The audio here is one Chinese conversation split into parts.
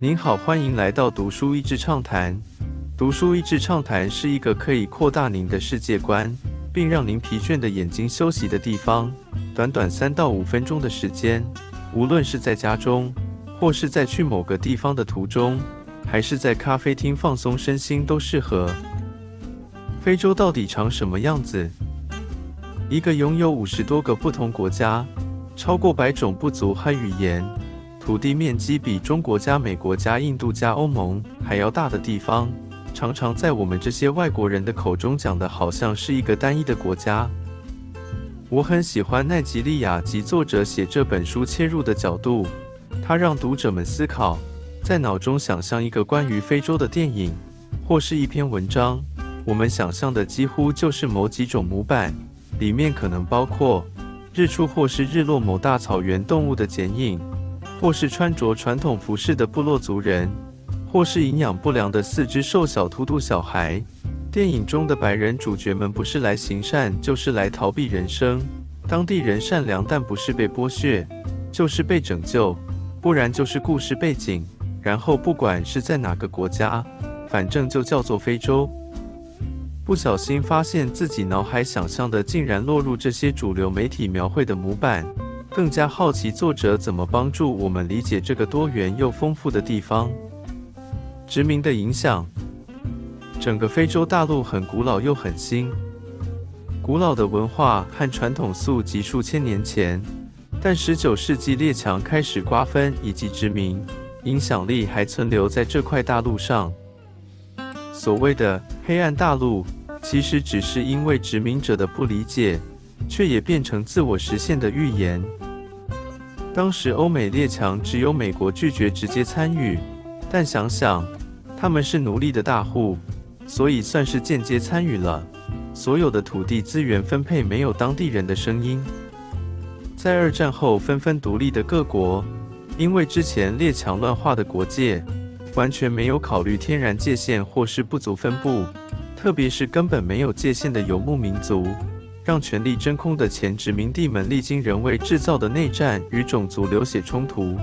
您好，欢迎来到读书益智畅谈。读书益智畅谈是一个可以扩大您的世界观，并让您疲倦的眼睛休息的地方。短短三到五分钟的时间，无论是在家中，或是在去某个地方的途中，还是在咖啡厅放松身心，都适合。非洲到底长什么样子？一个拥有五十多个不同国家、超过百种部族和语言、土地面积比中国加、美国加、印度加、欧盟还要大的地方，常常在我们这些外国人的口中讲的好像是一个单一的国家。我很喜欢奈吉利亚及作者写这本书切入的角度，他让读者们思考，在脑中想象一个关于非洲的电影或是一篇文章。我们想象的几乎就是某几种模板，里面可能包括日出或是日落某大草原动物的剪影，或是穿着传统服饰的部落族人，或是营养不良的四肢瘦小秃秃小孩。电影中的白人主角们不是来行善，就是来逃避人生。当地人善良，但不是被剥削，就是被拯救，不然就是故事背景。然后不管是在哪个国家，反正就叫做非洲。不小心发现自己脑海想象的竟然落入这些主流媒体描绘的模板，更加好奇作者怎么帮助我们理解这个多元又丰富的地方。殖民的影响，整个非洲大陆很古老又很新，古老的文化和传统溯及数千年前，但十九世纪列强开始瓜分以及殖民，影响力还存留在这块大陆上。所谓的黑暗大陆。其实只是因为殖民者的不理解，却也变成自我实现的预言。当时欧美列强只有美国拒绝直接参与，但想想他们是奴隶的大户，所以算是间接参与了。所有的土地资源分配没有当地人的声音。在二战后纷纷独立的各国，因为之前列强乱画的国界，完全没有考虑天然界限或是不足分布。特别是根本没有界限的游牧民族，让权力真空的前殖民地们历经人为制造的内战与种族流血冲突。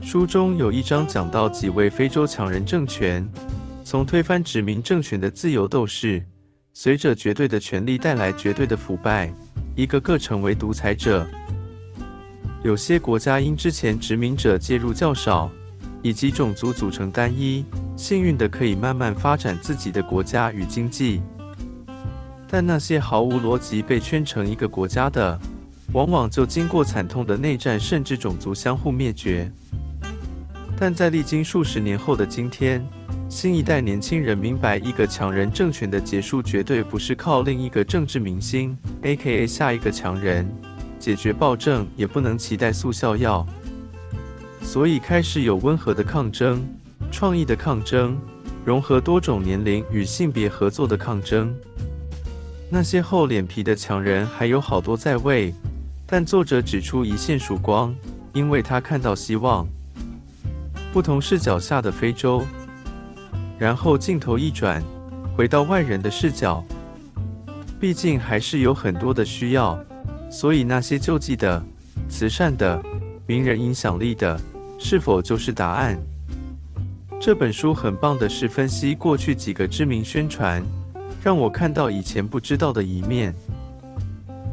书中有一章讲到几位非洲强人政权，从推翻殖民政权的自由斗士，随着绝对的权力带来绝对的腐败，一个个成为独裁者。有些国家因之前殖民者介入较少。以及种族组成单一，幸运的可以慢慢发展自己的国家与经济。但那些毫无逻辑被圈成一个国家的，往往就经过惨痛的内战，甚至种族相互灭绝。但在历经数十年后的今天，新一代年轻人明白，一个强人政权的结束绝对不是靠另一个政治明星 （A.K.A. 下一个强人）解决暴政，也不能期待速效药。所以开始有温和的抗争、创意的抗争、融合多种年龄与性别合作的抗争。那些厚脸皮的强人还有好多在位，但作者指出一线曙光，因为他看到希望。不同视角下的非洲。然后镜头一转，回到外人的视角。毕竟还是有很多的需要，所以那些救济的、慈善的、名人影响力的。是否就是答案？这本书很棒的是分析过去几个知名宣传，让我看到以前不知道的一面。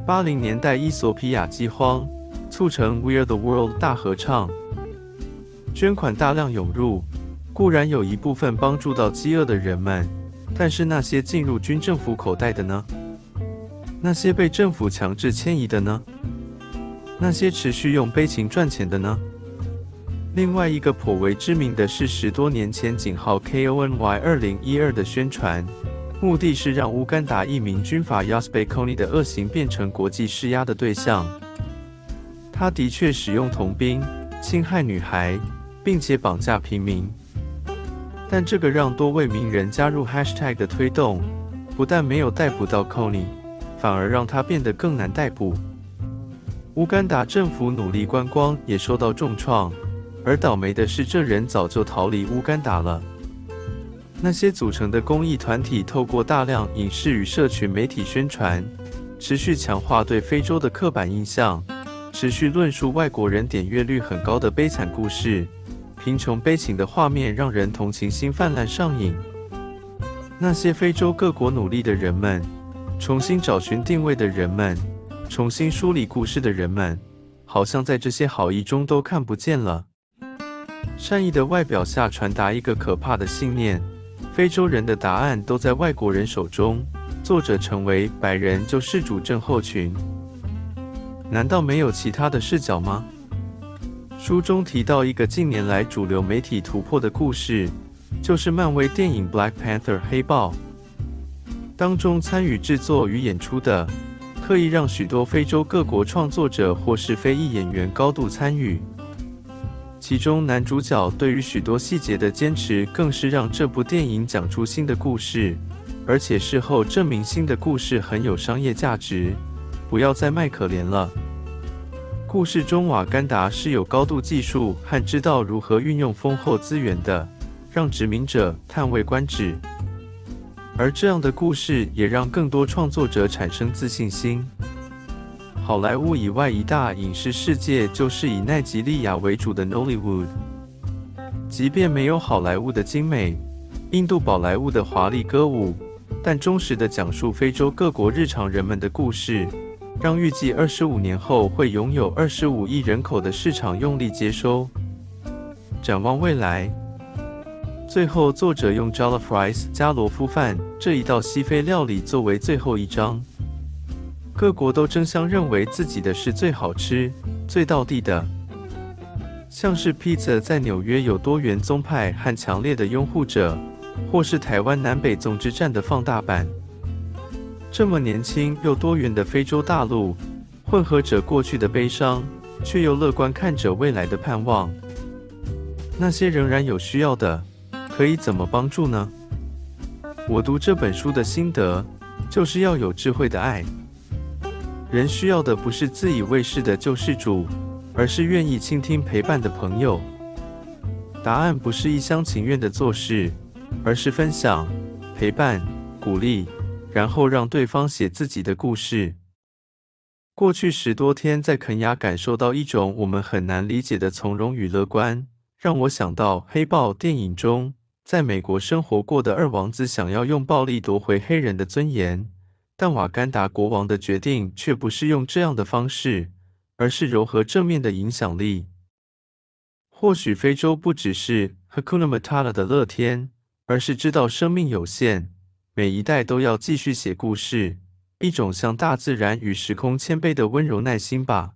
八零年代伊索比亚饥荒促成 We Are the World 大合唱，捐款大量涌入，固然有一部分帮助到饥饿的人们，但是那些进入军政府口袋的呢？那些被政府强制迁移的呢？那些持续用悲情赚钱的呢？另外一个颇为知名的是十多年前井号 KONY 二零一二的宣传，目的是让乌干达一名军阀 Yasbe Kony 的恶行变成国际施压的对象。他的确使用童兵侵害女孩，并且绑架平民。但这个让多位名人加入 Hashtag 的推动，不但没有逮捕到 Kony，反而让他变得更难逮捕。乌干达政府努力观光也受到重创。而倒霉的是，这人早就逃离乌干达了。那些组成的公益团体，透过大量影视与社群媒体宣传，持续强化对非洲的刻板印象，持续论述外国人点阅率很高的悲惨故事，贫穷悲情的画面让人同情心泛滥上瘾。那些非洲各国努力的人们，重新找寻定位的人们，重新梳理故事的人们，好像在这些好意中都看不见了。善意的外表下传达一个可怕的信念：非洲人的答案都在外国人手中。作者成为白人救世主症候群，难道没有其他的视角吗？书中提到一个近年来主流媒体突破的故事。就是漫威电影《Black Panther》黑豹当中参与制作与演出的，刻意让许多非洲各国创作者或是非裔演员高度参与。其中男主角对于许多细节的坚持，更是让这部电影讲出新的故事，而且事后证明新的故事很有商业价值。不要再卖可怜了。故事中瓦干达是有高度技术和知道如何运用丰厚资源的。让殖民者叹为观止，而这样的故事也让更多创作者产生自信心。好莱坞以外一大影视世界就是以奈及利亚为主的 Nollywood。即便没有好莱坞的精美，印度宝莱坞的华丽歌舞，但忠实的讲述非洲各国日常人们的故事，让预计二十五年后会拥有二十五亿人口的市场用力接收。展望未来。最后，作者用 Jollof Rice 加罗夫饭这一道西非料理作为最后一章。各国都争相认为自己的是最好吃、最道地的。像是披萨在纽约有多元宗派和强烈的拥护者，或是台湾南北总之战的放大版。这么年轻又多元的非洲大陆，混合着过去的悲伤，却又乐观看着未来的盼望。那些仍然有需要的。可以怎么帮助呢？我读这本书的心得就是要有智慧的爱。人需要的不是自以为是的救世主，而是愿意倾听陪伴的朋友。答案不是一厢情愿的做事，而是分享、陪伴、鼓励，然后让对方写自己的故事。过去十多天在肯雅感受到一种我们很难理解的从容与乐观，让我想到《黑豹》电影中。在美国生活过的二王子想要用暴力夺回黑人的尊严，但瓦干达国王的决定却不是用这样的方式，而是柔和正面的影响力。或许非洲不只是 Hakuna Matata 的乐天，而是知道生命有限，每一代都要继续写故事，一种向大自然与时空谦卑的温柔耐心吧。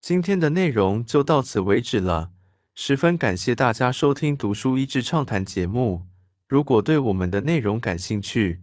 今天的内容就到此为止了。十分感谢大家收听《读书益智畅谈》节目。如果对我们的内容感兴趣，